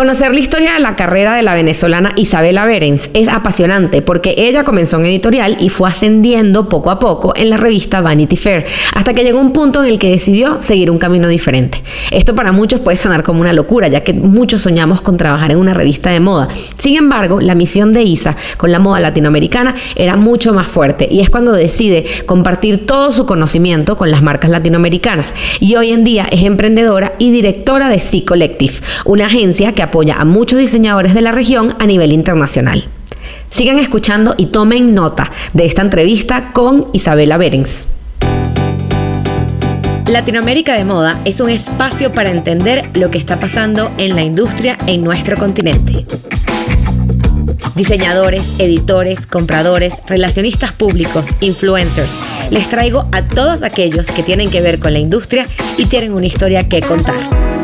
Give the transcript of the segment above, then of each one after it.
Conocer la historia de la carrera de la venezolana Isabela Berens es apasionante porque ella comenzó en editorial y fue ascendiendo poco a poco en la revista Vanity Fair, hasta que llegó un punto en el que decidió seguir un camino diferente. Esto para muchos puede sonar como una locura, ya que muchos soñamos con trabajar en una revista de moda. Sin embargo, la misión de Isa con la moda latinoamericana era mucho más fuerte y es cuando decide compartir todo su conocimiento con las marcas latinoamericanas y hoy en día es emprendedora y directora de C Collective, una agencia que apoya a muchos diseñadores de la región a nivel internacional. Sigan escuchando y tomen nota de esta entrevista con Isabela Berens. Latinoamérica de Moda es un espacio para entender lo que está pasando en la industria en nuestro continente. Diseñadores, editores, compradores, relacionistas públicos, influencers. Les traigo a todos aquellos que tienen que ver con la industria y tienen una historia que contar.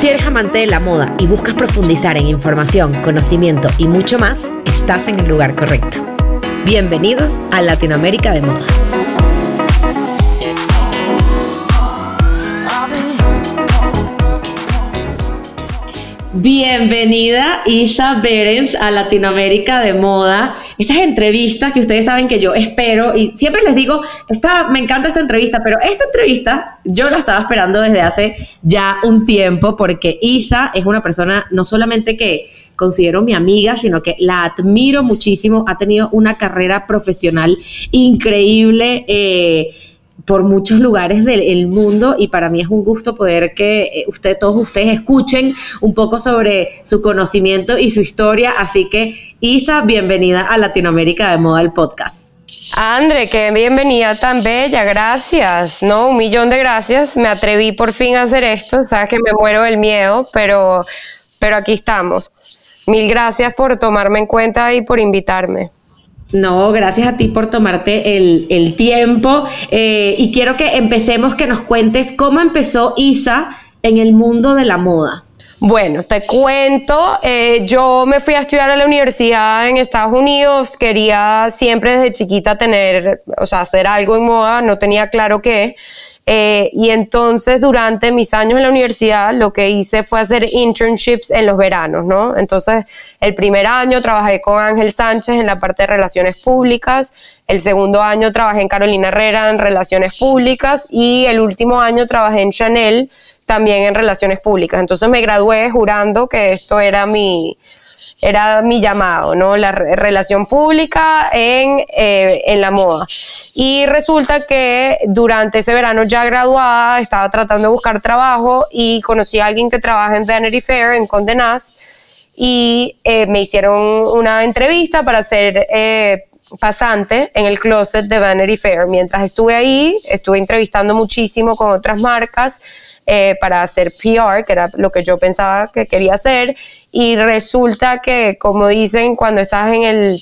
Si eres amante de la moda y buscas profundizar en información, conocimiento y mucho más, estás en el lugar correcto. Bienvenidos a Latinoamérica de Moda. Bienvenida Isa Berens a Latinoamérica de Moda. Esas entrevistas que ustedes saben que yo espero y siempre les digo, me encanta esta entrevista, pero esta entrevista yo la estaba esperando desde hace ya un tiempo porque Isa es una persona no solamente que considero mi amiga, sino que la admiro muchísimo, ha tenido una carrera profesional increíble. Eh, por muchos lugares del mundo y para mí es un gusto poder que eh, usted, todos ustedes escuchen un poco sobre su conocimiento y su historia. Así que Isa, bienvenida a Latinoamérica de Moda, el podcast. André, qué bienvenida tan bella, gracias. No, un millón de gracias. Me atreví por fin a hacer esto. Sabes que me muero del miedo, pero, pero aquí estamos. Mil gracias por tomarme en cuenta y por invitarme. No, gracias a ti por tomarte el, tiempo. Eh, y quiero que empecemos, que nos cuentes cómo empezó Isa en el mundo de la moda. Bueno, te cuento, eh, yo me fui a estudiar a la universidad en Estados Unidos, quería siempre desde chiquita tener, o sea, hacer algo en moda, no tenía claro qué. Eh, y entonces durante mis años en la universidad lo que hice fue hacer internships en los veranos, ¿no? Entonces el primer año trabajé con Ángel Sánchez en la parte de relaciones públicas, el segundo año trabajé en Carolina Herrera en relaciones públicas y el último año trabajé en Chanel también en relaciones públicas. Entonces me gradué jurando que esto era mi, era mi llamado, ¿no? La relación pública en, eh, en la moda. Y resulta que durante ese verano ya graduada, estaba tratando de buscar trabajo y conocí a alguien que trabaja en Vanity Fair, en Condé Nast, y eh, me hicieron una entrevista para ser eh, pasante en el closet de Vanity Fair. Mientras estuve ahí, estuve entrevistando muchísimo con otras marcas eh, para hacer PR, que era lo que yo pensaba que quería hacer, y resulta que, como dicen, cuando estás en el,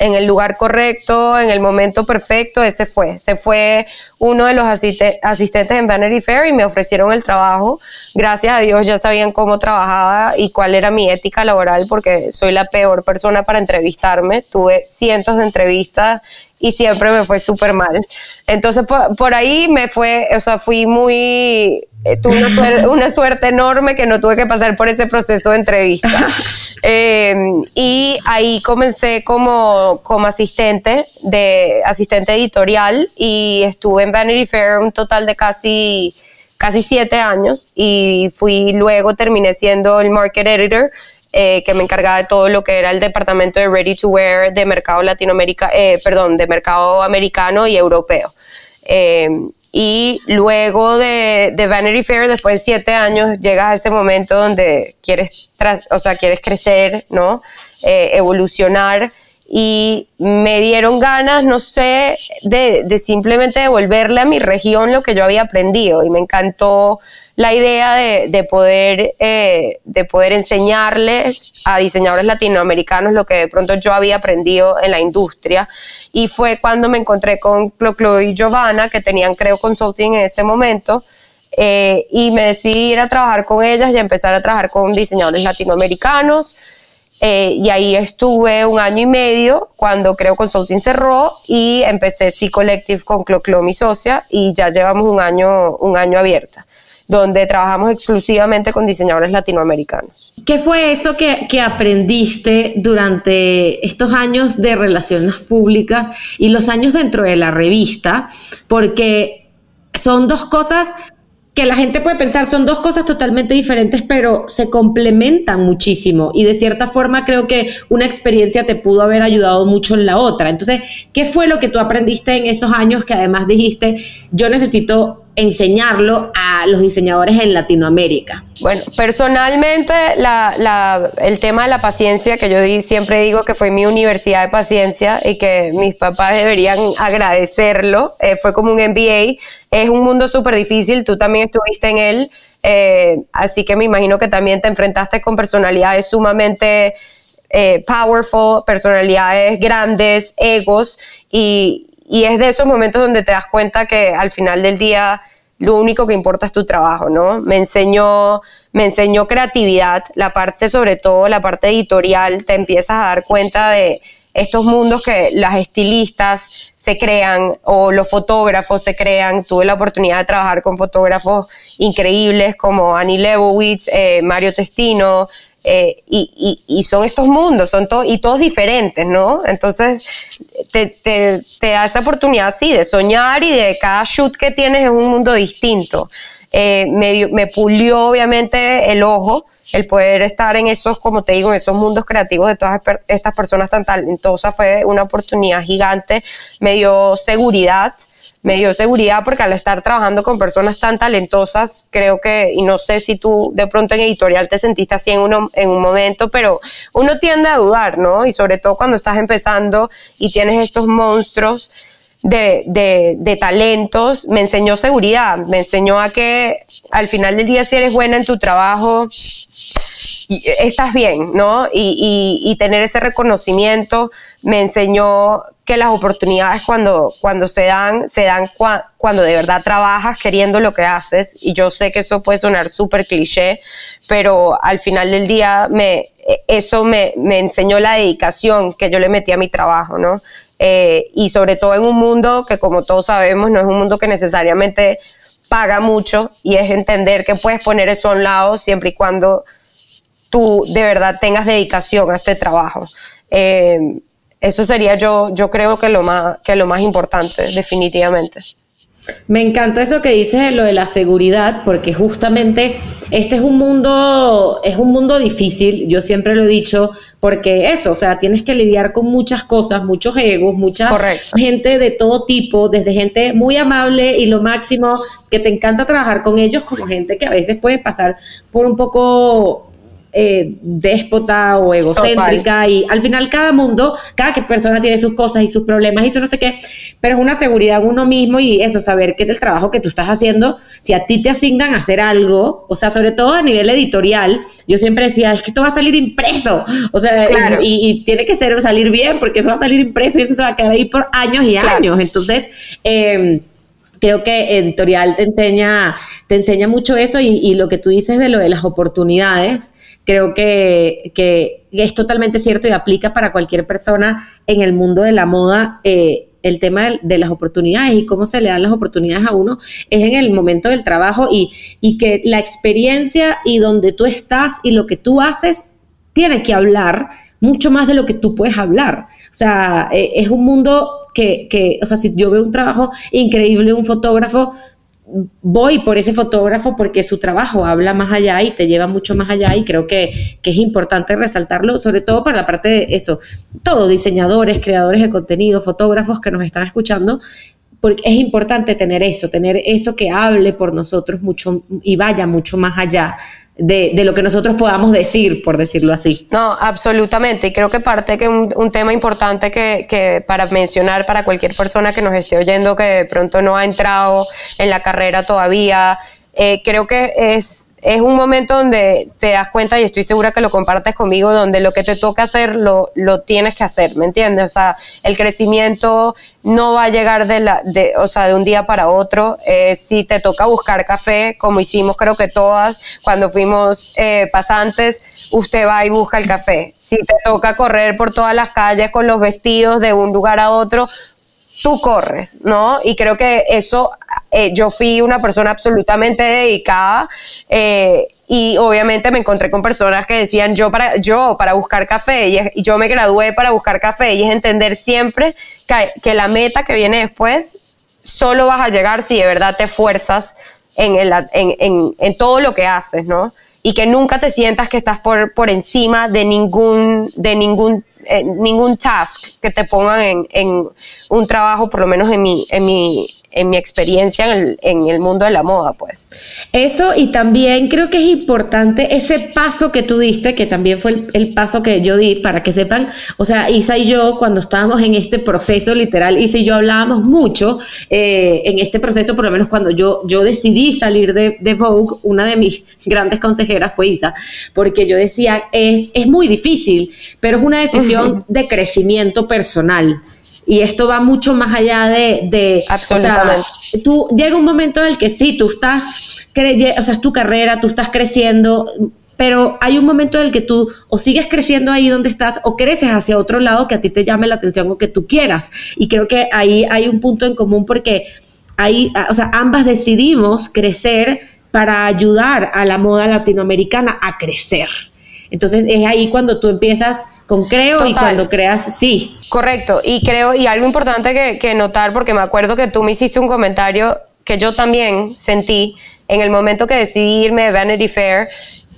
en el lugar correcto, en el momento perfecto, ese fue. Se fue uno de los asistentes en Vanity Fair y me ofrecieron el trabajo. Gracias a Dios ya sabían cómo trabajaba y cuál era mi ética laboral, porque soy la peor persona para entrevistarme. Tuve cientos de entrevistas y siempre me fue súper mal. Entonces, por, ahí me fue, o sea, fui muy, eh, tuve una suerte, enorme que no tuve que pasar por ese proceso de entrevista. Em, y ahí comencé como, como asistente, de, asistente editorial y estuve en Vanity Fair un total de casi casi siete años y fui luego terminé siendo el market editor eh, que me encargaba de todo lo que era el departamento de ready to wear de mercado Latinoamérica, eh, perdón, de mercado americano y europeo. Eh, y luego de, de, Vanity Fair, después de siete años, llegas a ese momento donde quieres, o sea, quieres crecer, ¿no? evolucionar y me dieron ganas, no sé, de, de, simplemente devolverle a mi región lo que yo había aprendido y me encantó la idea de, poder, eh, de poder enseñarles a diseñadores latinoamericanos lo que de pronto yo había aprendido en la industria. Y fue cuando me encontré con Clo y Giovanna, que tenían, creo, consulting en ese momento. Eh, y me decidí ir a trabajar con ellas y empezar a trabajar con diseñadores latinoamericanos. Eh, y ahí estuve un año y medio cuando creo Consulting cerró y empecé C Collective con Clo, mi socia, y ya llevamos un año, un año abierta. Donde trabajamos exclusivamente con diseñadores latinoamericanos. ¿Qué fue eso que, que aprendiste durante estos años de relaciones públicas y los años dentro de la revista? Porque son dos cosas que la gente puede pensar son dos cosas totalmente diferentes, pero se complementan muchísimo y de cierta forma creo que una experiencia te pudo haber ayudado mucho en la otra. Entonces, ¿qué fue lo que tú aprendiste en esos años que además dijiste, yo necesito enseñarlo a los diseñadores en Latinoamérica? Bueno, personalmente el tema de la paciencia, que yo siempre digo que fue mi universidad de paciencia y que mis papás deberían agradecerlo, eh, fue como un MBA, es un mundo súper difícil, tú también estuviste en él, eh, así que me imagino que también te enfrentaste con personalidades sumamente eh, powerful, personalidades grandes, egos, y, y es de esos momentos donde te das cuenta que al final del día lo único que importa es tu trabajo, ¿no? Me enseñó, me enseñó creatividad, la parte, sobre todo la parte editorial, te empiezas a dar cuenta de estos mundos que las estilistas se crean o los fotógrafos se crean. Tuve la oportunidad de trabajar con fotógrafos increíbles como Annie Leibovitz, eh, Mario Testino, eh, y, son estos mundos, son todos, y todos diferentes, ¿no? Entonces, te, te, da esa oportunidad, sí, de soñar y de cada shoot que tienes es un mundo distinto. Eh, me pulió, obviamente, el ojo, el poder estar en esos, como te digo, en esos mundos creativos de todas estas personas tan talentosas fue una oportunidad gigante, me dio seguridad, me dio seguridad porque al estar trabajando con personas tan talentosas, creo que, y no sé si tú de pronto en editorial te sentiste así en, uno, en un momento, pero uno tiende a dudar, ¿no? Y sobre todo cuando estás empezando y tienes estos monstruos. De, de, de, talentos, me enseñó seguridad, me enseñó a que al final del día si eres buena en tu trabajo, estás bien, ¿no? Y, y, tener ese reconocimiento me enseñó que las oportunidades cuando, cuando se dan, se dan cuando de verdad trabajas queriendo lo que haces. Y yo sé que eso puede sonar súper cliché, pero al final del día me, eso me, me, enseñó la dedicación que yo le metí a mi trabajo, ¿no? Eh, y sobre todo en un mundo que como todos sabemos no es un mundo que necesariamente paga mucho y es entender que puedes poner eso a un lado siempre y cuando tú de verdad tengas dedicación a este trabajo. Eh, eso sería yo, yo creo que lo más, que lo más importante, definitivamente. Me encanta eso que dices de lo de la seguridad, porque justamente este es un mundo, es un mundo difícil, yo siempre lo he dicho, porque eso, o sea, tienes que lidiar con muchas cosas, muchos egos, mucha gente de todo tipo, desde gente muy amable y lo máximo, que te encanta trabajar con ellos, como gente que a veces puede pasar por un poco eh, déspota o egocéntrica y al final cada mundo, cada persona tiene sus cosas y sus problemas y eso no sé qué, pero es una seguridad en uno mismo y eso, saber que del trabajo que tú estás haciendo, si a ti te asignan a hacer algo, o sea, sobre todo a nivel editorial, yo siempre decía, es que esto va a salir impreso, o sea, y, tiene que ser salir bien porque eso va a salir impreso y eso se va a quedar ahí por años y años, entonces... Eh, creo que editorial te enseña, te enseña mucho eso y, y, lo que tú dices de lo de las oportunidades, creo que, es totalmente cierto y aplica para cualquier persona en el mundo de la moda. Eh, el tema de, las oportunidades y cómo se le dan las oportunidades a uno es en el momento del trabajo y, y que la experiencia y donde tú estás y lo que tú haces tiene que hablar mucho más de lo que tú puedes hablar. O sea, eh, es un mundo que, que, o sea, si yo veo un trabajo increíble, un fotógrafo, voy por ese fotógrafo porque su trabajo habla más allá y te lleva mucho más allá y creo que, es importante resaltarlo, sobre todo para la parte de eso, todos diseñadores, creadores de contenido, fotógrafos que nos están escuchando, porque es importante tener eso, tener eso que hable por nosotros mucho y vaya mucho más allá de, lo que nosotros podamos decir, por decirlo así. No, absolutamente. Y creo que parte que un, un tema importante que, que, para mencionar para cualquier persona que nos esté oyendo que de pronto no ha entrado en la carrera todavía, eh, creo que es es un momento donde te das cuenta, y estoy segura que lo compartes conmigo, donde lo que te toca hacer lo, lo tienes que hacer, ¿me entiendes? O sea, el crecimiento no va a llegar de, la, de, o sea, de un día para otro. Eh, si te toca buscar café, como hicimos creo que todas cuando fuimos eh, pasantes, usted va y busca el café. Si te toca correr por todas las calles con los vestidos de un lugar a otro, tú corres, ¿no? Y creo que eso eh, yo fui una persona absolutamente dedicada eh, y obviamente me encontré con personas que decían yo para, yo para buscar café y, yo me gradué para buscar café y es entender siempre que, la meta que viene después solo vas a llegar si de verdad te esfuerzas en, el, en, en, todo lo que haces, ¿no? Y que nunca te sientas que estás por, por encima de ningún, de ningún eh, ningún task que te pongan en, un trabajo, por lo menos en mi, en mi, en mi experiencia en el, en el, mundo de la moda, pues. Eso y también creo que es importante ese paso que tú diste, que también fue el, paso que yo di, para que sepan, o sea, Isa y yo cuando estábamos en este proceso literal, Isa y yo hablábamos mucho eh, en este proceso, por lo menos cuando yo, yo decidí salir de, de, Vogue, una de mis grandes consejeras fue Isa, porque yo decía, es, es muy difícil, pero es una decisión de crecimiento personal. Y esto va mucho más allá de... de Absolutamente. tú llega un momento en el que sí, tú estás, o sea, es tu carrera, tú estás creciendo, pero hay un momento en el que tú o sigues creciendo ahí donde estás o creces hacia otro lado que a ti te llame la atención o que tú quieras. Y creo que ahí hay un punto en común porque ahí, o sea, ambas decidimos crecer para ayudar a la moda latinoamericana a crecer. Entonces es ahí cuando tú empiezas con creo y cuando creas sí. Correcto, y creo, y algo importante que, que, notar, porque me acuerdo que tú me hiciste un comentario que yo también sentí en el momento que decidí irme de Vanity Fair,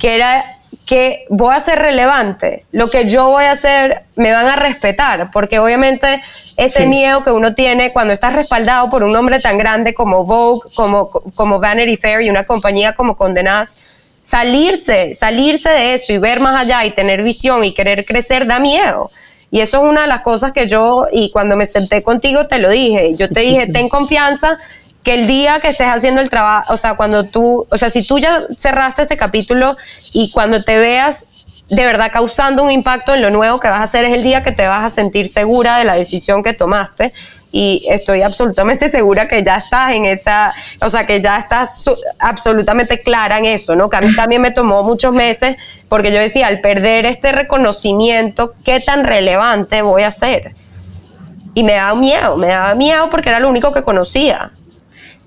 que era que voy a ser relevante, lo que yo voy a hacer me van a respetar, porque obviamente ese miedo que uno tiene cuando estás respaldado por un hombre tan grande como Vogue, como, como Vanity Fair y una compañía como Condenaz, salirse, salirse de eso y ver más allá y tener visión y querer crecer da miedo. Y eso es una de las cosas que yo, y cuando me senté contigo te lo dije, yo te dije, ten confianza que el día que estés haciendo el trabajo, o sea, cuando tú, o sea, si tú ya cerraste este capítulo y cuando te veas de verdad causando un impacto en lo nuevo que vas a hacer es el día que te vas a sentir segura de la decisión que tomaste y estoy absolutamente segura que ya estás en esa, o sea, que ya estás absolutamente clara en eso, ¿no? Que a mí también me tomó muchos meses porque yo decía, al perder este reconocimiento, ¿qué tan relevante voy a ser? Y me daba miedo, me daba miedo porque era lo único que conocía.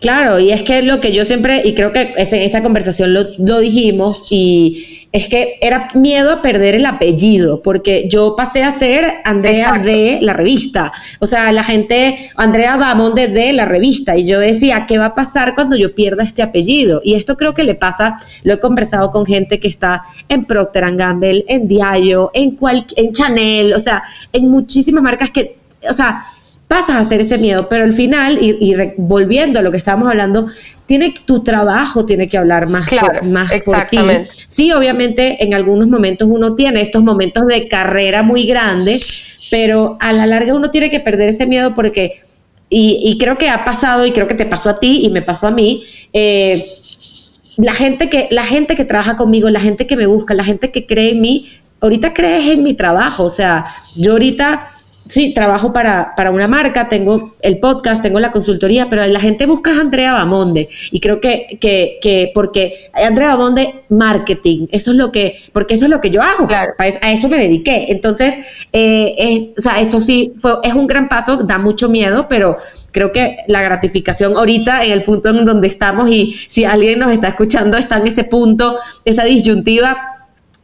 Claro, y es que lo que yo siempre, y creo que en esa conversación lo, lo dijimos, y es que era miedo a perder el apellido, porque yo pasé a ser Andrea de la revista. O sea, la gente, Andrea Bamonde de la revista. Y yo decía, ¿qué va a pasar cuando yo pierda este apellido? Y esto creo que le pasa, lo he conversado con gente que está en Procter Gamble, en Diallo, en, en Chanel, o sea, en muchísimas marcas que, o sea, pasas a hacer ese miedo, pero al final, y, volviendo a lo que estábamos hablando, tiene tu trabajo tiene que hablar más, por, más por ti. Sí, obviamente en algunos momentos uno tiene estos momentos de carrera muy grandes, pero a la larga uno tiene que perder ese miedo porque, y, creo que ha pasado, y creo que te pasó a ti y me pasó a mí, eh, la gente que, la gente que trabaja conmigo, la gente que me busca, la gente que cree en mí, ahorita crees en mi trabajo. O sea, yo ahorita sí, trabajo para, para, una marca, tengo el podcast, tengo la consultoría, pero la gente busca a Andrea Bamonde y creo que, que, que porque Andrea Bamonde, marketing, eso es lo que, porque eso es lo que yo hago, claro. a eso me dediqué. Entonces, eh, o sea, eso sí, fue, es un gran paso, da mucho miedo, pero creo que la gratificación ahorita en el punto en donde estamos y si alguien nos está escuchando está en ese punto, esa disyuntiva,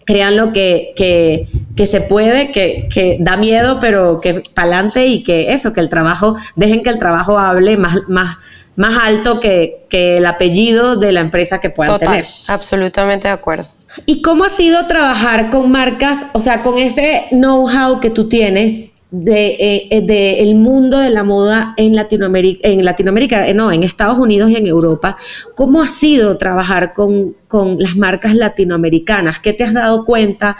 créanlo que, que, que se puede, que, que, da miedo, pero que para adelante y que eso, que el trabajo, dejen que el trabajo hable más, más, más alto que, que el apellido de la empresa que puedan Total, tener. Absolutamente de acuerdo. ¿Y cómo ha sido trabajar con marcas, o sea, con ese know-how que tú tienes de, eh, de, el mundo de la moda en Latinoamérica, en Latinoamérica, eh, no, en Estados Unidos y en Europa. ¿Cómo ha sido trabajar con, con las marcas latinoamericanas? ¿Qué te has dado cuenta?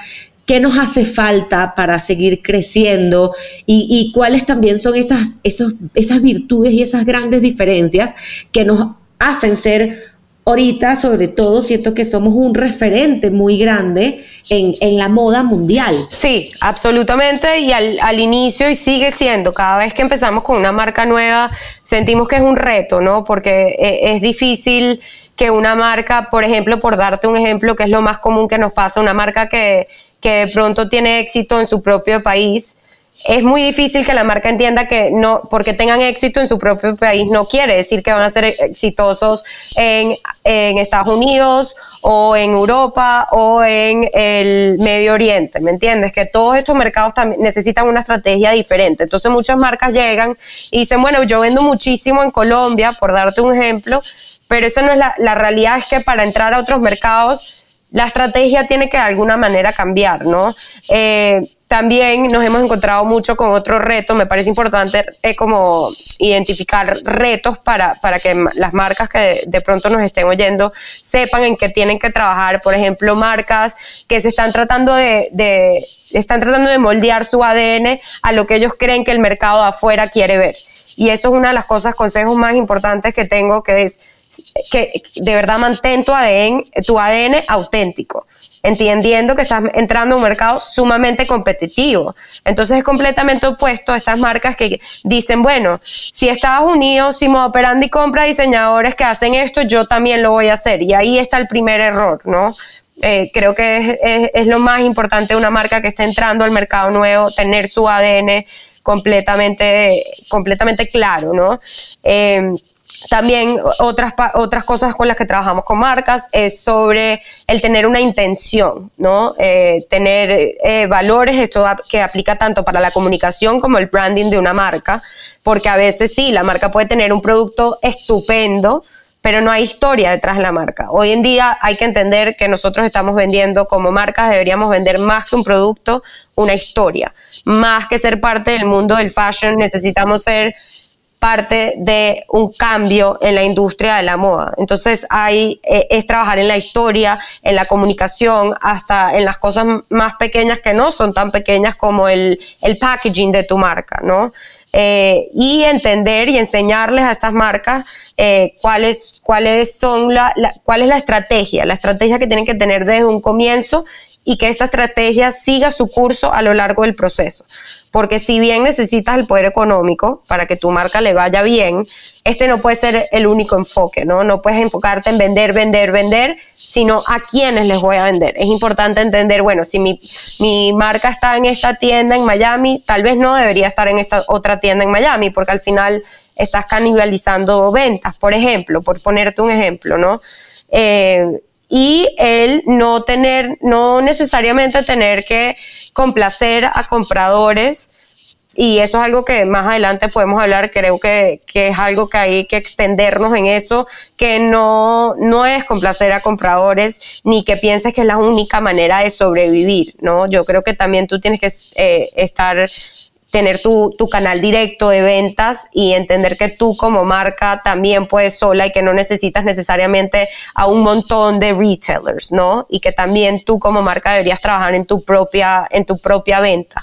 ¿Qué nos hace falta para seguir creciendo? Y, y cuáles también son esas, esos, esas virtudes y esas grandes diferencias que nos hacen ser ahorita, sobre todo, siento que somos un referente muy grande en, en la moda mundial. Sí, absolutamente. Y al, al, inicio, y sigue siendo, cada vez que empezamos con una marca nueva, sentimos que es un reto, ¿no? Porque es, es difícil que una marca, por ejemplo, por darte un ejemplo, que es lo más común que nos pasa, una marca que, que de pronto tiene éxito en su propio país, es muy difícil que la marca entienda que no, porque tengan éxito en su propio país, no quiere decir que van a ser exitosos en, en Estados Unidos o en Europa o en el Medio Oriente, ¿me entiendes? Que todos estos mercados también necesitan una estrategia diferente. Entonces muchas marcas llegan y dicen, bueno, yo vendo muchísimo en Colombia, por darte un ejemplo, pero eso no es la, la realidad, es que para entrar a otros mercados la estrategia tiene que de alguna manera cambiar, ¿no? Eh, también nos hemos encontrado mucho con otro reto, me parece importante eh, como identificar retos para, para que las marcas que de, pronto nos estén oyendo sepan en qué tienen que trabajar, por ejemplo, marcas que se están tratando de, de, están tratando de moldear su ADN a lo que ellos creen que el mercado afuera quiere ver. Y eso es una de las cosas, consejos más importantes que tengo, que es que de verdad mantén tu ADN, tu ADN auténtico, entendiendo que estás entrando a un mercado sumamente competitivo. Entonces es completamente opuesto a estas marcas que dicen, bueno, si Estados Unidos, si Modo Operandi compra diseñadores que hacen esto, yo también lo voy a hacer. Y ahí está el primer error, ¿no? Eh, creo que es, es, lo más importante de una marca que está entrando al mercado nuevo, tener su ADN completamente, completamente claro, ¿no? Eh, también otras, otras cosas con las que trabajamos con marcas es sobre el tener una intención, ¿no? Eh, tener eh, valores, esto que aplica tanto para la comunicación como el branding de una marca, porque a veces sí, la marca puede tener un producto estupendo, pero no hay historia detrás de la marca. Hoy en día hay que entender que nosotros estamos vendiendo como marcas, deberíamos vender más que un producto, una historia. Más que ser parte del mundo del fashion, necesitamos ser parte de un cambio en la industria de la moda. Entonces hay, eh, es trabajar en la historia, en la comunicación, hasta en las cosas más pequeñas que no son tan pequeñas como el, el packaging de tu marca, ¿no? Eh, y entender y enseñarles a estas marcas eh, cuáles, cuáles son la, cuál es la estrategia, la estrategia que tienen que tener desde un comienzo y que esta estrategia siga su curso a lo largo del proceso. Porque si bien necesitas el poder económico para que tu marca le vaya bien, este no puede ser el único enfoque, ¿no? No puedes enfocarte en vender, vender, vender, sino a quiénes les voy a vender. Es importante entender, bueno, si mi, mi marca está en esta tienda en Miami, tal vez no debería estar en esta otra tienda en Miami, porque al final estás canibalizando ventas, por ejemplo, por ponerte un ejemplo, ¿no? Eh, y el no tener, no necesariamente tener que complacer a compradores. Y eso es algo que más adelante podemos hablar, creo que, que, es algo que hay que extendernos en eso, que no, no es complacer a compradores ni que pienses que es la única manera de sobrevivir, ¿no? Yo creo que también tú tienes que eh, estar tener tu, tu, canal directo de ventas y entender que tú como marca también puedes sola y que no necesitas necesariamente a un montón de retailers, ¿no? Y que también tú como marca deberías trabajar en tu propia, en tu propia venta.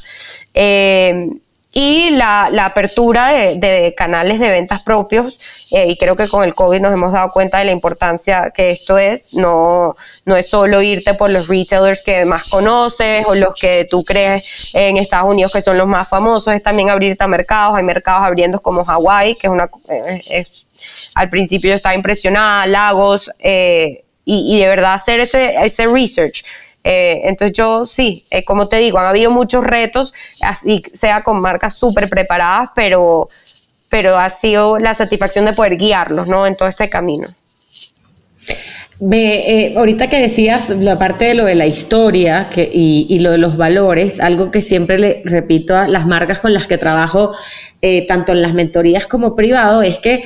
Eh, y la, la apertura de, de, canales de ventas propios, eh, y creo que con el COVID nos hemos dado cuenta de la importancia que esto es, no, no es solo irte por los retailers que más conoces o los que tú crees en Estados Unidos que son los más famosos, es también abrirte a mercados, hay mercados abriendo como Hawái, que es una, eh, es, al principio yo estaba impresionada, Lagos, eh, y, y, de verdad hacer ese, ese research. Eh, entonces yo sí, eh, como te digo, han habido muchos retos, así sea con marcas súper preparadas, pero, pero ha sido la satisfacción de poder guiarlos ¿no? en todo este camino. Eh, ahorita que decías la parte de lo de la historia que, y, y, lo de los valores, algo que siempre le repito a las marcas con las que trabajo, tanto en las mentorías como privado, es que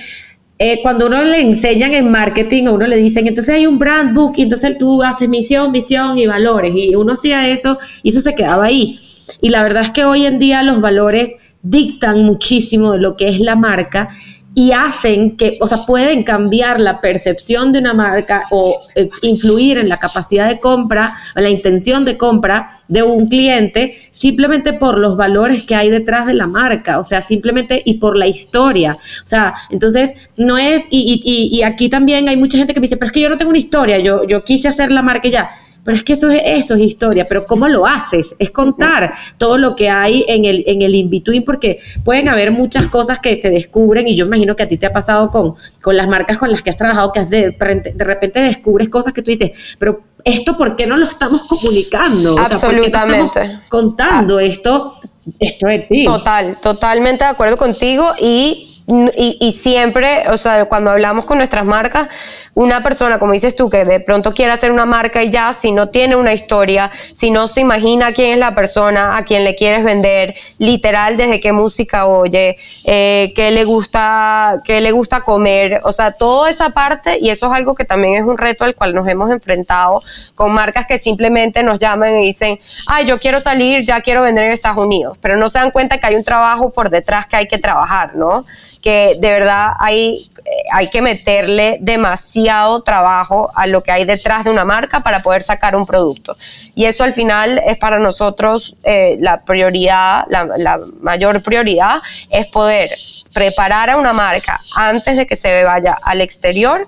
eh, cuando uno le enseñan en marketing, a uno le dicen, entonces hay un brand book y entonces tú haces misión, visión y valores. Y uno hacía eso y eso se quedaba ahí. Y la verdad es que hoy en día los valores dictan muchísimo de lo que es la marca y hacen que, o sea, pueden cambiar la percepción de una marca o eh, influir en la capacidad de compra o la intención de compra de un cliente simplemente por los valores que hay detrás de la marca, o sea, simplemente y por la historia. O sea, entonces no es, y, y, y aquí también hay mucha gente que me dice, pero es que yo no tengo una historia, yo, yo quise hacer la marca ya. Pero es que eso es, eso es historia, pero ¿cómo lo haces? Es contar todo lo que hay en el, en el in-between, porque pueden haber muchas cosas que se descubren, y yo imagino que a ti te ha pasado con, con las marcas con las que has trabajado, que has de, de repente descubres cosas que tú dices, pero esto por qué no lo estamos comunicando? Absolutamente. contando esto esto es ti. Total, totalmente de acuerdo contigo y y, siempre, o sea, cuando hablamos con nuestras marcas, una persona, como dices tú, que de pronto quiere hacer una marca y ya, si no tiene una historia, si no se imagina quién es la persona a quien le quieres vender, literal, desde qué música oye, eh, qué le gusta, qué le gusta comer, o sea, toda esa parte, y eso es algo que también es un reto al cual nos hemos enfrentado con marcas que simplemente nos llaman y dicen, ay, yo quiero salir, ya quiero vender en Estados Unidos, pero no se dan cuenta que hay un trabajo por detrás que hay que trabajar, ¿no? Que de verdad hay, hay que meterle demasiado trabajo a lo que hay detrás de una marca para poder sacar un producto. Y eso al final es para nosotros eh, la prioridad, la, mayor prioridad es poder preparar a una marca antes de que se vaya al exterior,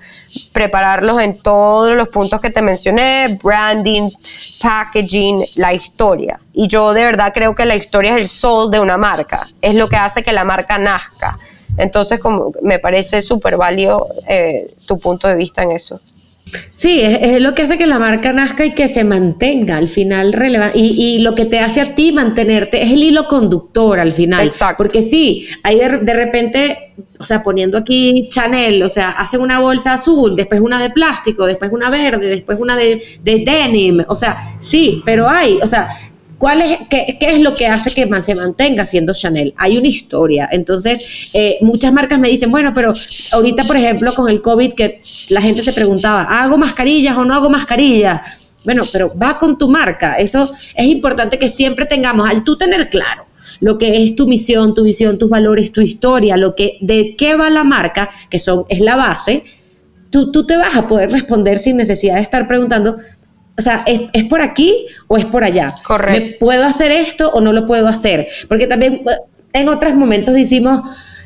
prepararlos en todos los puntos que te mencioné, branding, packaging, la historia. Y yo de verdad creo que la historia es el soul de una marca, es lo que hace que la marca nazca. Entonces, como me parece súper válido eh, tu punto de vista en eso. Sí, es, lo que hace que la marca nazca y que se mantenga al final relevante. Y, lo que te hace a ti mantenerte es el hilo conductor al final. Exacto. Porque sí, hay de, repente, o sea, poniendo aquí Chanel, o sea, hacen una bolsa azul, después una de plástico, después una verde, después una de, de denim. O sea, sí, pero hay, o sea, ¿Cuál es, qué, es lo que hace que se mantenga siendo Chanel? Hay una historia. Entonces, eh, muchas marcas me dicen, bueno, pero ahorita, por ejemplo, con el COVID, que la gente se preguntaba, ¿hago mascarillas o no hago mascarillas? Bueno, pero va con tu marca. Eso es importante que siempre tengamos, al tú tener claro lo que es tu misión, tu visión, tus valores, tu historia, lo que, de qué va la marca, que son, es la base, tú, tú te vas a poder responder sin necesidad de estar preguntando, o sea, ¿es, por aquí o es por allá? Correcto. ¿Me puedo hacer esto o no lo puedo hacer? Porque también eh, en otros momentos decimos,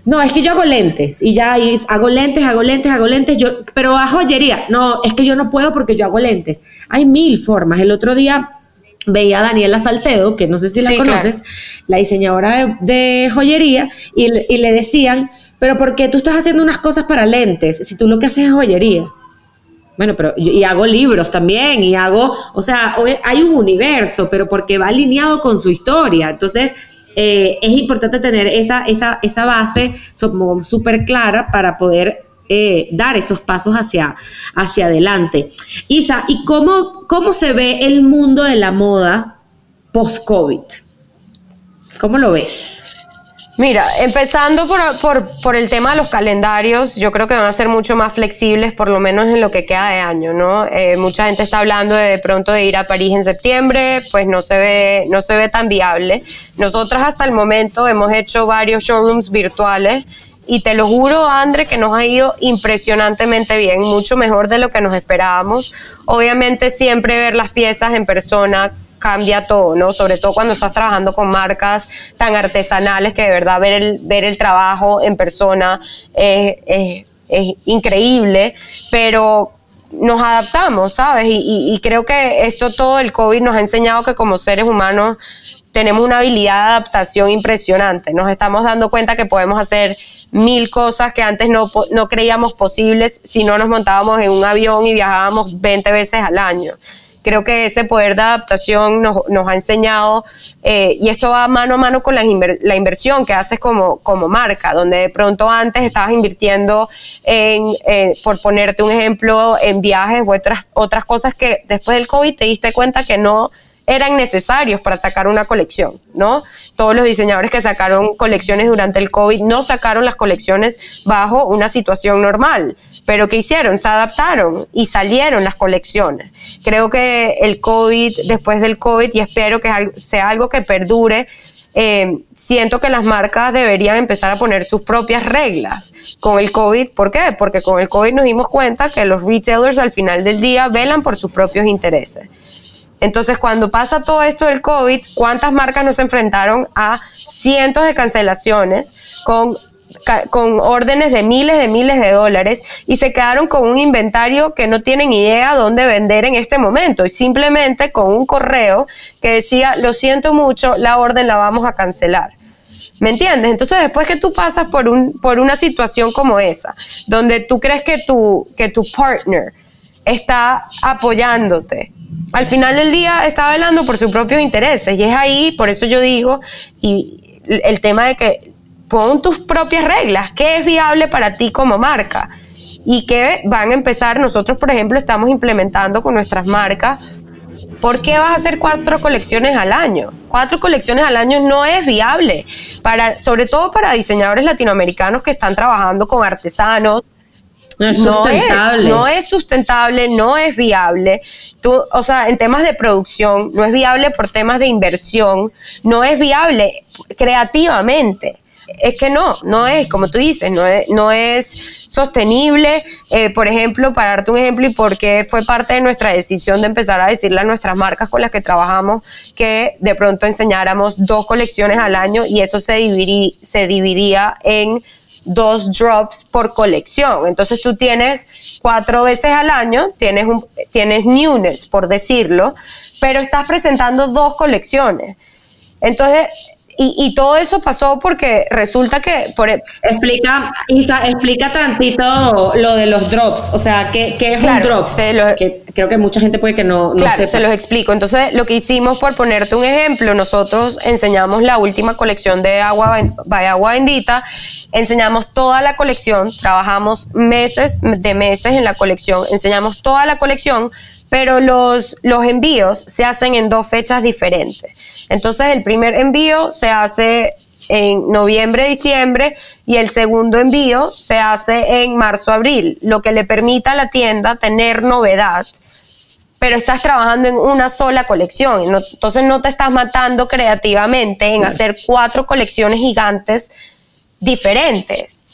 no, es que yo hago lentes y ya hago lentes, hago lentes, hago lentes, yo, pero a joyería. No, es que yo no puedo porque yo hago lentes. Hay mil formas. El otro día veía a Daniela Salcedo, que no sé si la conoces, la diseñadora de, joyería, y, y le decían, pero ¿por qué tú estás haciendo unas cosas para lentes si tú lo que haces es joyería? Bueno, pero y hago libros también y hago, o sea, hay un universo, pero porque va alineado con su historia. Entonces, eh, es importante tener esa, esa, esa base súper clara para poder eh, dar esos pasos hacia, hacia adelante. Isa, ¿y cómo, cómo se ve el mundo de la moda post-COVID? ¿Cómo lo ves? Mira, empezando por, el tema de los calendarios, yo creo que van a ser mucho más flexibles, por lo menos en lo que queda de año, ¿no? Eh, mucha gente está hablando de, pronto de ir a París en septiembre, pues no se ve, no se ve tan viable. Nosotras hasta el momento hemos hecho varios showrooms virtuales y te lo juro, André, que nos ha ido impresionantemente bien, mucho mejor de lo que nos esperábamos. Obviamente siempre ver las piezas en persona cambia todo, ¿no? Sobre todo cuando estás trabajando con marcas tan artesanales que de verdad ver el, ver el trabajo en persona es, increíble, pero nos adaptamos, ¿sabes? Y, creo que esto todo el COVID nos ha enseñado que como seres humanos tenemos una habilidad de adaptación impresionante. Nos estamos dando cuenta que podemos hacer mil cosas que antes no, no creíamos posibles si no nos montábamos en un avión y viajábamos 20 veces al año. Creo que ese poder de adaptación nos, ha enseñado, eh, y esto va mano a mano con la, inversión que haces como, como marca, donde de pronto antes estabas invirtiendo en, por ponerte un ejemplo, en viajes u otras, otras cosas que después del COVID te diste cuenta que no eran necesarios para sacar una colección, ¿no? Todos los diseñadores que sacaron colecciones durante el COVID no sacaron las colecciones bajo una situación normal, pero ¿qué hicieron? Se adaptaron y salieron las colecciones. Creo que el COVID, después del COVID, y espero que sea algo que perdure, eh, siento que las marcas deberían empezar a poner sus propias reglas con el COVID. ¿Por qué? Porque con el COVID nos dimos cuenta que los retailers al final del día velan por sus propios intereses. Entonces, cuando pasa todo esto del COVID, ¿cuántas marcas nos enfrentaron a cientos de cancelaciones con, con órdenes de miles de miles de dólares y se quedaron con un inventario que no tienen idea dónde vender en este momento y simplemente con un correo que decía, lo siento mucho, la orden la vamos a cancelar. ¿Me entiendes? Entonces, después que tú pasas por, un, por una situación como esa, donde tú crees que tu, que tu partner está apoyándote, al final del día está velando por sus propios intereses y es ahí, por eso yo digo, y el tema de que pon tus propias reglas, qué es viable para ti como marca y qué van a empezar, nosotros por ejemplo estamos implementando con nuestras marcas ¿Por qué vas a hacer cuatro colecciones al año? Cuatro colecciones al año no es viable, para, sobre todo para diseñadores latinoamericanos que están trabajando con artesanos. No es sustentable. No es, sustentable, no es viable. Tú, o sea, en temas de producción, no es viable por temas de inversión, no es viable creativamente es que no, no es, como tú dices, no es, no es sostenible. Eh, por ejemplo, para darte un ejemplo y porque fue parte de nuestra decisión de empezar a decirle a nuestras marcas con las que trabajamos que de pronto enseñáramos dos colecciones al año y eso se se dividía en dos drops por colección. Entonces tú tienes cuatro veces al año, tienes, un, tienes newness, por decirlo, pero estás presentando dos colecciones. Entonces, y, todo eso pasó porque resulta que... Por, e- explica, Isa, explica tantito lo de los drops, o sea, ¿qué, es un drop? que creo que mucha gente puede que no, no claro, se los explico. Entonces, lo que hicimos, por ponerte un ejemplo, nosotros enseñamos la última colección de agua, de agua bendita, enseñamos toda la colección, trabajamos meses de meses en la colección, enseñamos toda la colección, pero los, los envíos se hacen en dos fechas diferentes. Entonces el primer envío se hace en noviembre, diciembre y el segundo envío se hace en marzo, abril, lo que le permite a la tienda tener novedad, pero estás trabajando en una sola colección, entonces no te estás matando creativamente en hacer cuatro colecciones gigantes diferentes.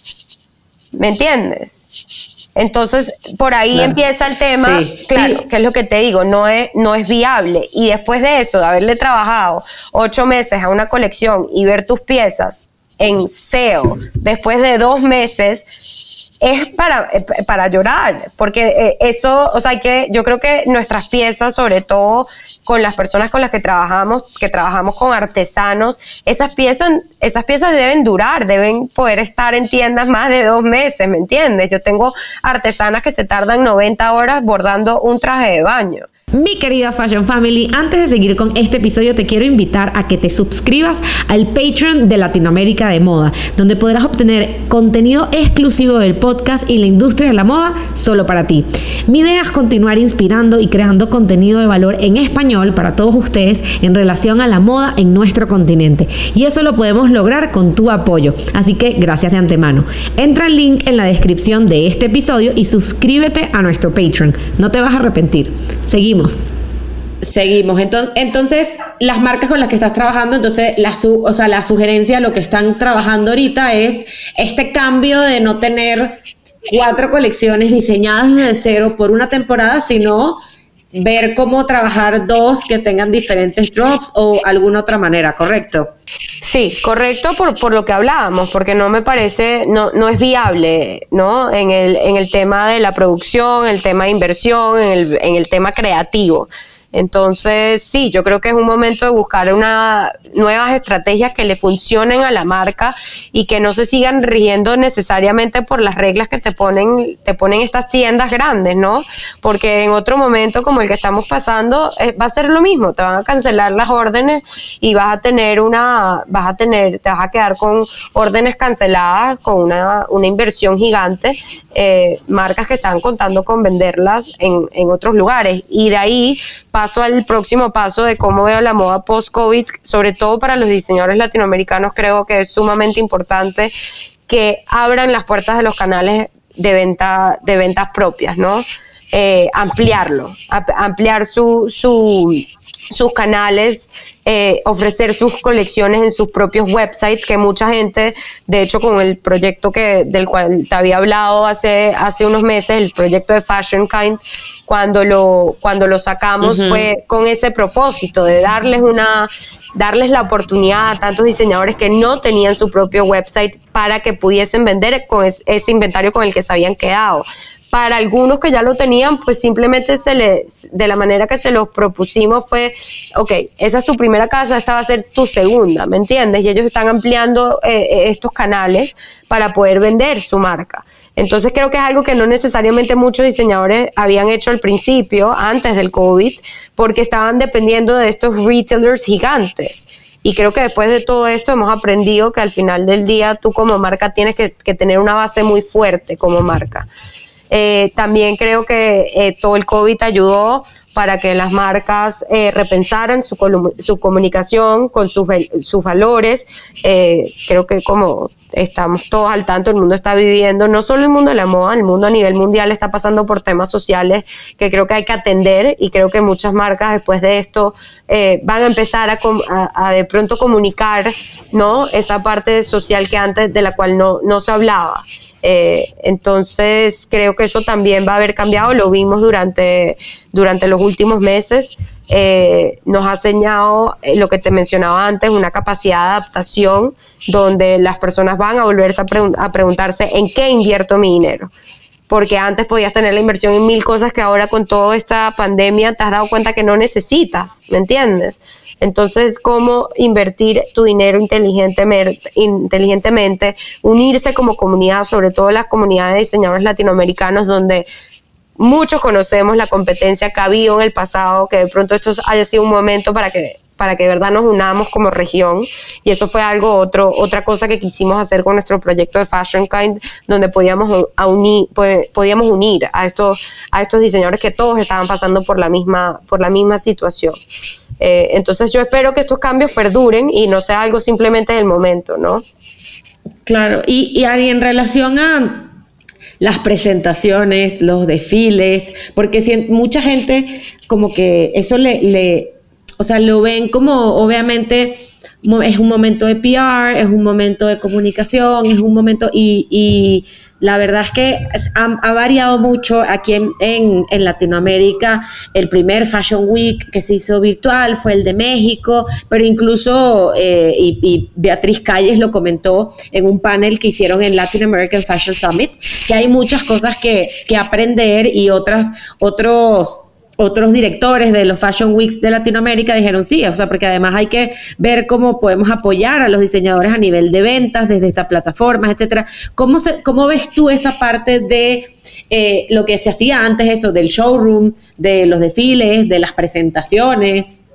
¿Me entiendes? Entonces, por ahí empieza el tema, claro, que es lo que te digo, no es, no es viable. Y después de eso, de haberle trabajado ocho meses a una colección y ver tus piezas en SEO, después de dos meses, es para, eh, para llorar, porque eh, eso, o sea, que yo creo que nuestras piezas, sobre todo con las personas con las que trabajamos, que trabajamos con artesanos, esas piezas, esas piezas deben durar, deben poder estar en tiendas más de dos meses, ¿me entiendes? Yo tengo artesanas que se tardan 90 horas bordando un traje de baño. Mi querida Fashion Family, antes de seguir con este episodio te quiero invitar a que te suscribas al Patreon de Latinoamérica de Moda, donde podrás obtener contenido exclusivo del podcast y la industria de la moda solo para ti. Mi idea es continuar inspirando y creando contenido de valor en español para todos ustedes en relación a la moda en nuestro continente. Y eso lo podemos lograr con tu apoyo. Así que gracias de antemano. Entra el link en la descripción de este episodio y suscríbete a nuestro Patreon. No te vas a arrepentir. Seguimos. Seguimos. Entonces, las marcas con las que estás trabajando, entonces, la, o sea, la sugerencia, lo que están trabajando ahorita es este cambio de no tener cuatro colecciones diseñadas desde cero por una temporada, sino ver cómo trabajar dos que tengan diferentes drops o alguna otra manera, ¿correcto? Sí, correcto por, por lo que hablábamos, porque no me parece, no, no es viable, ¿no? En el, en el tema de la producción, el tema de inversión, en el, en el tema creativo. Entonces, sí, yo creo que es un momento de buscar una, nuevas estrategias que le funcionen a la marca y que no se sigan rigiendo necesariamente por las reglas que te ponen, te ponen estas tiendas grandes, ¿no? Porque en otro momento como el que estamos pasando eh, va a ser lo mismo, te van a cancelar las órdenes y vas a tener una, vas a tener, te vas a quedar con órdenes canceladas, con una, una inversión gigante, eh, marcas que están contando con venderlas en, en otros lugares. Y de ahí paso al próximo paso de cómo veo la moda post-COVID, sobre todo para los diseñadores latinoamericanos, creo que es sumamente importante que abran las puertas de los canales de venta de ventas propias, ¿no? Eh, ampliarlo, ampliar su, sus canales, eh, ofrecer sus colecciones en sus propios websites, que mucha gente, de hecho con el proyecto que, del cual te había hablado hace, hace unos meses, el proyecto de Fashion Kind, cuando lo, cuando lo sacamos fue con ese propósito de darles una, darles la oportunidad a tantos diseñadores que no tenían su propio website para que pudiesen vender con ese inventario con el que se habían quedado para algunos que ya lo tenían, pues simplemente se les, de la manera que se los propusimos fue, ok, esa es tu primera casa, esta va a ser tu segunda, ¿me entiendes? Y ellos están ampliando eh, eh, estos canales para poder vender su marca. Entonces creo que es algo que no necesariamente muchos diseñadores habían hecho al principio, antes del COVID, porque estaban dependiendo de estos retailers gigantes. Y creo que después de todo esto hemos aprendido que al final del día tú como marca tienes que, que tener una base muy fuerte como marca. Eh, también creo que eh, todo el COVID ayudó para que las marcas eh, repensaran su, su, comunicación con sus, sus valores. creo que como estamos todos al tanto, el mundo está viviendo, no solo el mundo de la moda, el mundo a nivel mundial está pasando por temas sociales que creo que hay que atender y creo que muchas marcas después de esto van a empezar a, a, de pronto comunicar ¿no? esa parte social que antes de la cual no, no se hablaba. Eh, entonces, creo que eso también va a haber cambiado, lo vimos durante, durante los últimos meses. Eh, nos ha enseñado eh, lo que te mencionaba antes, una capacidad de adaptación donde las personas van a volverse a preguntarse en qué invierto mi dinero porque antes podías tener la inversión en mil cosas que ahora con toda esta pandemia te has dado cuenta que no necesitas, ¿me entiendes? Entonces, ¿cómo invertir tu dinero inteligentemente, inteligentemente unirse como comunidad, sobre todo las comunidades de diseñadores latinoamericanos, donde muchos conocemos la competencia que ha habido en el pasado, que de pronto esto haya sido un momento para que para que de verdad nos unamos como región. Y eso fue algo, otro, otra cosa que quisimos hacer con nuestro proyecto de Fashion Kind, donde podíamos, unir, podíamos unir a estos, a estos diseñadores que todos estaban pasando por la misma, por la misma situación. Eh, entonces yo espero que estos cambios perduren y no sea algo simplemente del momento, ¿no? Claro, y, y en relación a las presentaciones, los desfiles, porque si mucha gente como que eso le o sea, lo ven como obviamente es un momento de PR, es un momento de comunicación, es un momento y, la verdad es que ha, variado mucho aquí en, Latinoamérica. El primer Fashion Week que se hizo virtual fue el de México, pero incluso, eh, y, Beatriz Calles lo comentó en un panel que hicieron en Latin American Fashion Summit, que hay muchas cosas que, que aprender y otras, otros otros directores de los Fashion Weeks de Latinoamérica dijeron sí, o sea, porque además hay que ver cómo podemos apoyar a los diseñadores a nivel de ventas desde estas plataformas, etcétera. ¿Cómo, se, cómo ves tú esa parte de eh, lo que se hacía antes, eso, del showroom, de los desfiles, de las presentaciones?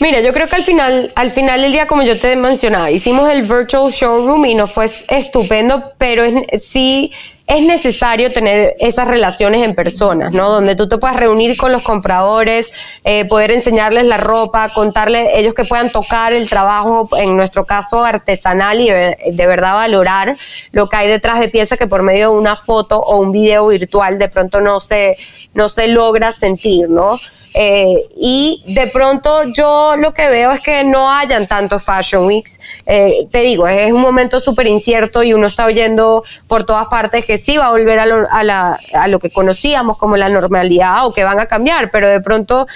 Mira, yo creo que al final, al final del día, como yo te mencionaba, hicimos el virtual showroom y no fue estupendo, pero sí es necesario tener esas relaciones en personas, ¿no? Donde tú te puedas reunir con los compradores, eh, poder enseñarles la ropa, contarles ellos que puedan tocar el trabajo, en nuestro caso artesanal y de, verdad valorar lo que hay detrás de piezas que por medio de una foto o un video virtual de pronto no se, no se logra sentir, ¿no? Eh, y de pronto yo lo que veo es que no hayan tantos Fashion Weeks. Eh, te digo, es un momento súper incierto y uno está oyendo por todas partes que sí va a volver a lo, a, la, a lo que conocíamos como la normalidad o que van a cambiar, pero de pronto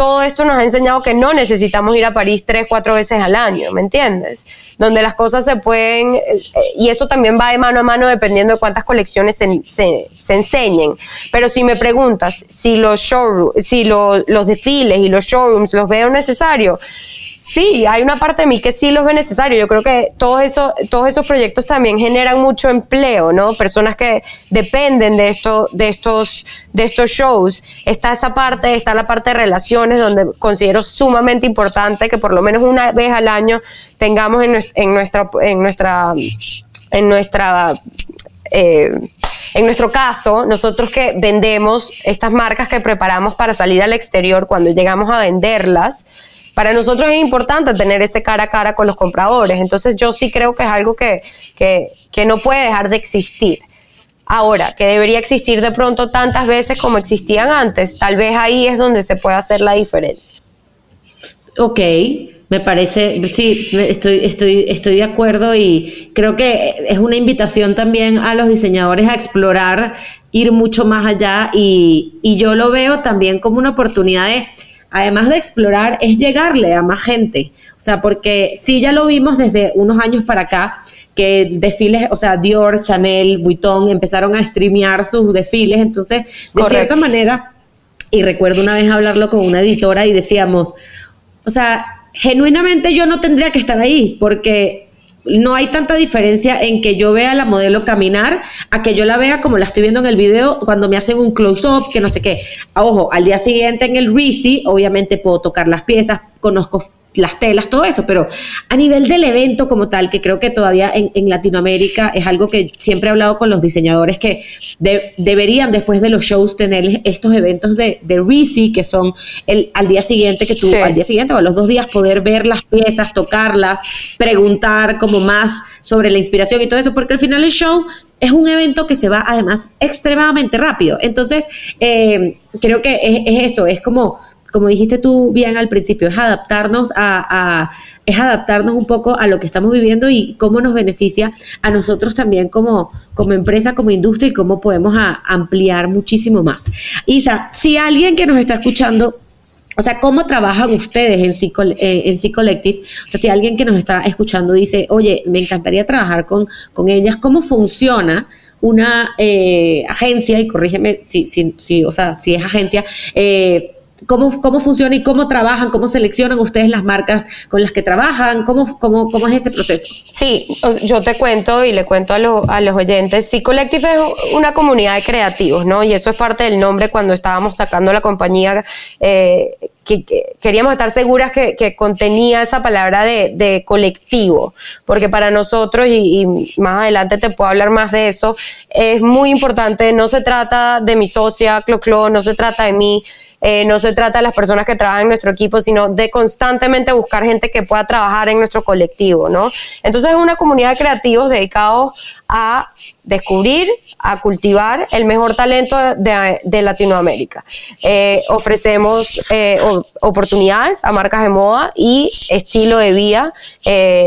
todo esto nos ha enseñado que no necesitamos ir a París tres, cuatro veces al año, ¿me entiendes? Donde las cosas se pueden, eh, y eso también va de mano a mano dependiendo de cuántas colecciones se, se, enseñen. Pero si me preguntas si los showrooms, si los desfiles y los showrooms los veo necesarios, Sí, hay una parte de mí que sí los ve necesario. Yo creo que todos esos, todos esos proyectos también generan mucho empleo, ¿no? Personas que dependen de, esto, de, estos, de estos shows. Está esa parte, está la parte de relaciones, donde considero sumamente importante que por lo menos una vez al año tengamos en, en nuestra, en nuestra, en nuestra eh, en nuestro caso, nosotros que vendemos estas marcas que preparamos para salir al exterior, cuando llegamos a venderlas, para nosotros es importante tener ese cara a cara con los compradores. Entonces yo sí creo que es algo que, que, no puede dejar de existir. Ahora, que debería existir de pronto tantas veces como existían antes, tal vez ahí es donde se puede hacer la diferencia. Ok, me parece, sí, estoy, estoy, estoy de acuerdo y creo que es una invitación también a los diseñadores a explorar, ir mucho más allá y, y yo lo veo también como una oportunidad de además de explorar, es llegarle a más gente. O sea, porque sí ya lo vimos desde unos años para acá, que desfiles, o sea, Dior, Chanel, Vuitton empezaron a streamear sus desfiles. Entonces, de cierta manera, y recuerdo una vez hablarlo con una editora y decíamos, o sea, genuinamente yo no tendría que estar ahí, porque no hay tanta diferencia en que yo vea la modelo caminar a que yo la vea como la estoy viendo en el video cuando me hacen un close-up, que no sé qué. Ojo, al día siguiente en el Reezy, obviamente puedo tocar las piezas, conozco las telas, todo eso, pero a nivel del evento como tal, que creo que todavía en, Latinoamérica es algo que siempre he hablado con los diseñadores que deberían después de los shows tener estos eventos de, de que son el, al día siguiente que tú, al día siguiente o a los dos días poder ver las piezas, tocarlas, preguntar como más sobre la inspiración y todo eso, porque al final el show es un evento que se va además extremadamente rápido. Entonces, eh, creo que es eso, es como como dijiste tú bien al principio, es adaptarnos a, es adaptarnos un poco a lo que estamos viviendo y cómo nos beneficia a nosotros también como, como empresa, como industria y cómo podemos ampliar muchísimo más. Isa, si alguien que nos está escuchando o sea, ¿cómo trabajan ustedes en C, eh, en Collective? O sea, si alguien que nos está escuchando dice, oye, me encantaría trabajar con, con ellas, ¿cómo funciona una eh, agencia? Y corrígeme si, si, si, o sea, si es agencia, eh, cómo, cómo funciona y cómo trabajan, cómo seleccionan ustedes las marcas con las que trabajan, cómo, cómo, cómo es ese proceso. Sí, yo te cuento y le cuento a, a los oyentes. Sí, Collective es una comunidad de creativos, ¿no? Y eso es parte del nombre cuando estábamos sacando la compañía. Eh, que, queríamos estar seguras que, contenía esa palabra de, colectivo, porque para nosotros, y, y, más adelante te puedo hablar más de eso, es muy importante, no se trata de mi socia, Clo Clo, no se trata de mí, eh, no se trata de las personas que trabajan en nuestro equipo, sino de constantemente buscar gente que pueda trabajar en nuestro colectivo, ¿no? Entonces es una comunidad de creativos dedicados a descubrir, a cultivar el mejor talento de, Latinoamérica. Eh, ofrecemos eh, oportunidades a marcas de moda y estilo de vida.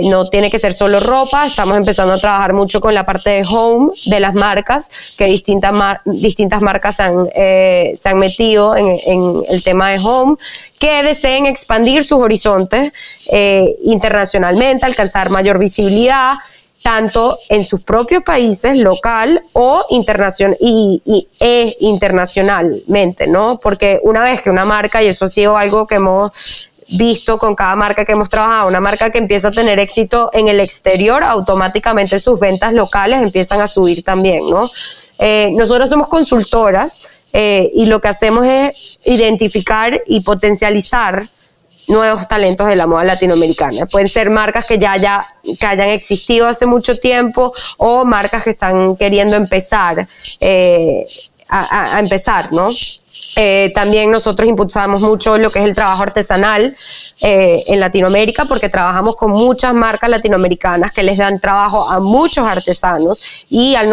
no tiene que ser solo ropa, estamos empezando a trabajar mucho con la parte de home de las marcas, que distintas, distintas marcas se han metido en el tema de home, que deseen expandir sus horizontes eh, internacionalmente, alcanzar mayor visibilidad, tanto en sus propios países, local o internacional, y, e internacionalmente, ¿no? Porque una vez que una marca, y eso ha sido algo que hemos visto con cada marca que hemos trabajado, una marca que empieza a tener éxito en el exterior, automáticamente sus ventas locales empiezan a subir también, ¿no? Eh, nosotros somos consultoras eh, y lo que hacemos es identificar y potencializar nuevos talentos de la moda latinoamericana. Pueden ser marcas que ya, ya que hayan existido hace mucho tiempo o marcas que están queriendo empezar eh, a, empezar, ¿no? Eh, también nosotros impulsamos mucho lo que es el trabajo artesanal eh, en Latinoamérica porque trabajamos con muchas marcas latinoamericanas que les dan trabajo a muchos artesanos y al,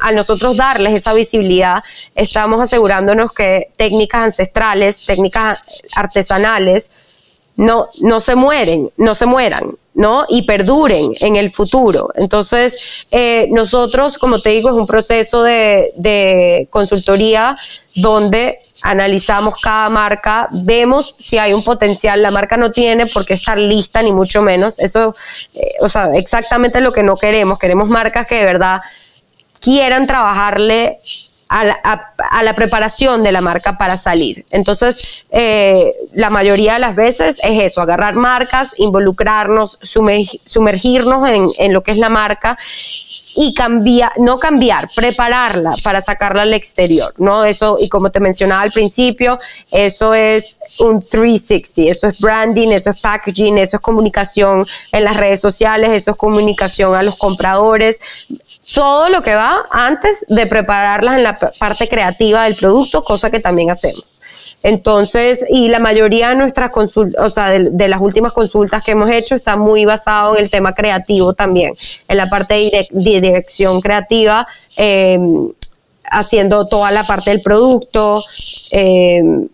al nosotros darles esa visibilidad estamos asegurándonos que técnicas ancestrales, técnicas artesanales no, no se mueren, no se mueran. ¿No? Y perduren en el futuro. Entonces, eh, nosotros, como te digo, es un proceso de, de consultoría donde analizamos cada marca, vemos si hay un potencial, la marca no tiene por qué estar lista, ni mucho menos. Eso, eh, o sea, exactamente lo que no queremos. Queremos marcas que de verdad quieran trabajarle a la, preparación de la marca para salir. Entonces, eh, la mayoría de las veces es eso, agarrar marcas, involucrarnos, sumergirnos en, en lo que es la marca y cambiar, no cambiar, prepararla para sacarla al exterior, ¿no? Eso, y como te mencionaba al principio, eso es un 360, eso es branding, eso es packaging, eso es comunicación en las redes sociales, eso es comunicación a los compradores, todo lo que va antes de prepararlas en la parte creativa del producto, cosa que también hacemos. Entonces, y la mayoría de nuestras consultas, o sea, de, las últimas consultas que hemos hecho está muy basado en el tema creativo también, en la parte de, dirección creativa, eh, haciendo toda la parte del producto. Eh,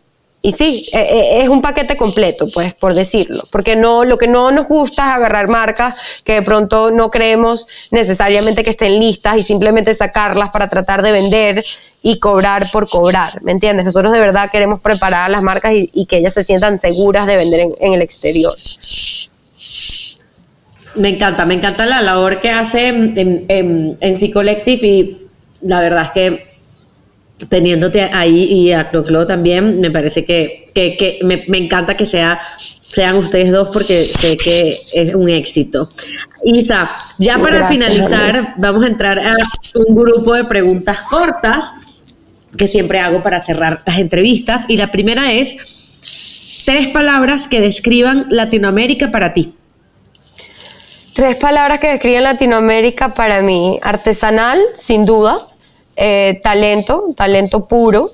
y sí, e, e, es un paquete completo, pues, por decirlo, porque no, lo que no nos gusta es agarrar marcas que de pronto no creemos necesariamente que estén listas y simplemente sacarlas para tratar de vender y cobrar por cobrar, ¿me entiendes? Nosotros de verdad queremos preparar a las marcas y, que ellas se sientan seguras de vender en, el exterior. Me encanta, me encanta la labor que hace en, en, en C-Collective y la verdad es que teniéndote ahí y a Clo también, me parece que, que, me, me, encanta que sea, sean ustedes dos porque sé que es un éxito. Isa, ya para finalizar, vamos a entrar a un grupo de preguntas cortas que siempre hago para cerrar las entrevistas. Y la primera es, tres palabras que describan Latinoamérica para ti. Tres palabras que describen Latinoamérica para mí. Artesanal, sin duda. Eh, talento, talento puro.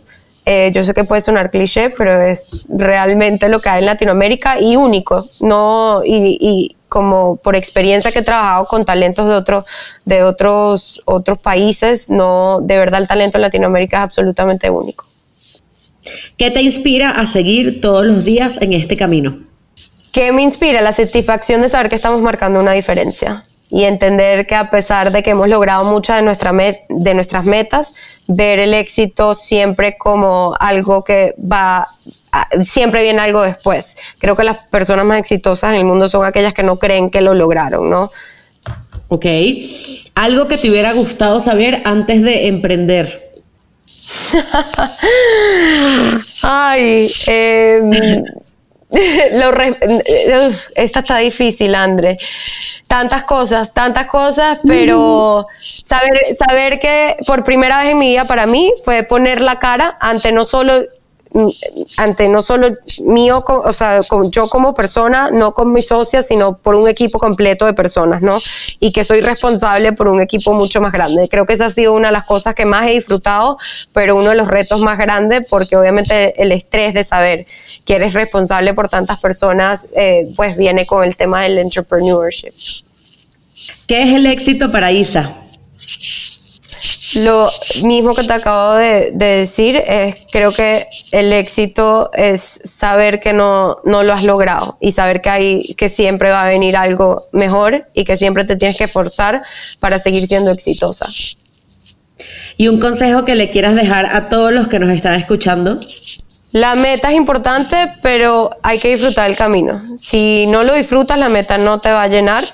Eh, yo sé que puede sonar cliché, pero es realmente lo que hay en Latinoamérica y único. No, y, como por experiencia que he trabajado con talentos de, otros de otros, otros países, no, de verdad el talento en Latinoamérica es absolutamente único. ¿Qué te inspira a seguir todos los días en este camino? ¿Qué me inspira? La satisfacción de saber que estamos marcando una diferencia y entender que a pesar de que hemos logrado muchas de, nuestra de nuestras metas, ver el éxito siempre como algo que va, siempre viene algo después. Creo que las personas más exitosas en el mundo son aquellas que no creen que lo lograron, ¿no? Ok. Algo que te hubiera gustado saber antes de emprender. Ay, eh, lo esta está difícil, André. Tantas cosas, tantas cosas, pero saber, saber que por primera vez en mi vida para mí fue poner la cara ante no solo ante no solo mío, o sea, yo como persona, no con mi socia, sino por un equipo completo de personas, ¿no? Y que soy responsable por un equipo mucho más grande. Creo que esa ha sido una de las cosas que más he disfrutado, pero uno de los retos más grandes, porque obviamente el estrés de saber que eres responsable por tantas personas, eh, pues viene con el tema del entrepreneurship. ¿Qué es el éxito para Isa? Lo mismo que te acabo de, decir es, creo que el éxito es saber que no, no lo has logrado y saber que, hay, que siempre va a venir algo mejor y que siempre te tienes que esforzar para seguir siendo exitosa. ¿Y un consejo que le quieras dejar a todos los que nos están escuchando? La meta es importante, pero hay que disfrutar el camino. Si no lo disfrutas, la meta no te va a llenar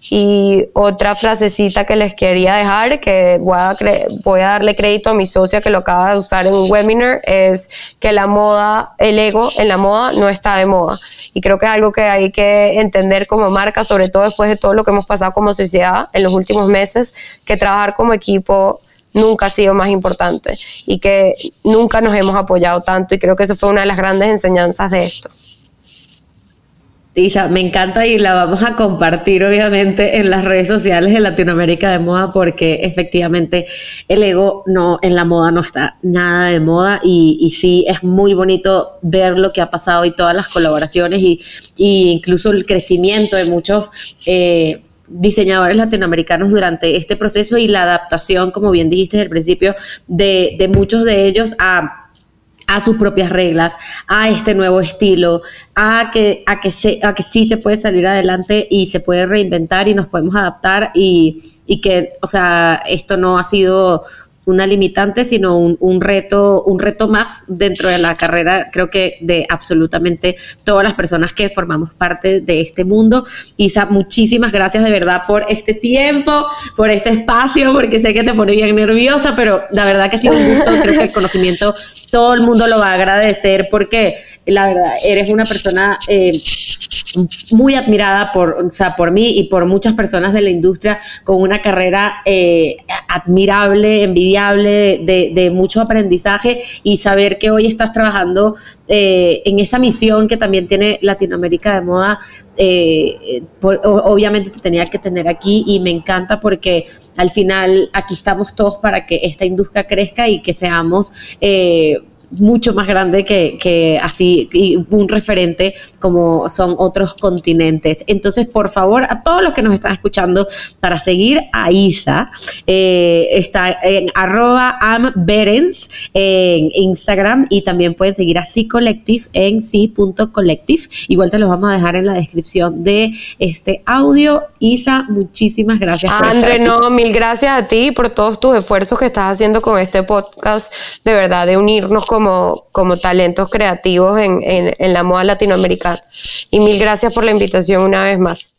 y otra frasecita que les quería dejar, que voy a, voy a darle crédito a mi socia que lo acaba de usar en un webinar, es que la moda, el ego en la moda no está de moda. Y creo que es algo que hay que entender como marca, sobre todo después de todo lo que hemos pasado como sociedad en los últimos meses, que trabajar como equipo nunca ha sido más importante y que nunca nos hemos apoyado tanto. Y creo que eso fue una de las grandes enseñanzas de esto. Isa, me encanta y la vamos a compartir obviamente en las redes sociales de Latinoamérica de Moda porque efectivamente el ego no en la moda no está nada de moda y, sí es muy bonito ver lo que ha pasado y todas las colaboraciones y, incluso el crecimiento de muchos eh, diseñadores latinoamericanos durante este proceso y la adaptación, como bien dijiste el principio, de, de muchos de ellos a a sus propias reglas, a este nuevo estilo, a que, a que, se, a que sí se puede salir adelante y se puede reinventar y nos podemos adaptar y, y que, o sea, esto no ha sido una limitante, sino un, reto, un reto más dentro de la carrera, creo que de absolutamente todas las personas que formamos parte de este mundo. Isa, muchísimas gracias de verdad por este tiempo, por este espacio, porque sé que te pone bien nerviosa, pero la verdad que ha sido un gusto, creo que el conocimiento todo el mundo lo va a agradecer porque la verdad, eres una persona eh, muy admirada por, o sea, por mí y por muchas personas de la industria con una carrera eh, admirable, envidiable, de, mucho aprendizaje y saber que hoy estás trabajando eh, en esa misión que también tiene Latinoamérica de Moda, obviamente te tenía que tener aquí y me encanta porque al final aquí estamos todos para que esta industria crezca y que seamos mucho más grande que, así, y un referente como son otros continentes. Entonces, por favor, a todos los que nos están escuchando, para seguir a Isa, eh, está en arroba amberens en Instagram y también pueden seguir a C Collective en c.collective. Igual se los vamos a dejar en la descripción de este audio. Isa, muchísimas gracias. André, no, mil gracias a ti por todos tus esfuerzos que estás haciendo con este podcast, de verdad, de unirnos con como, talentos creativos en, en la moda latinoamericana. Y mil gracias por la invitación una vez más.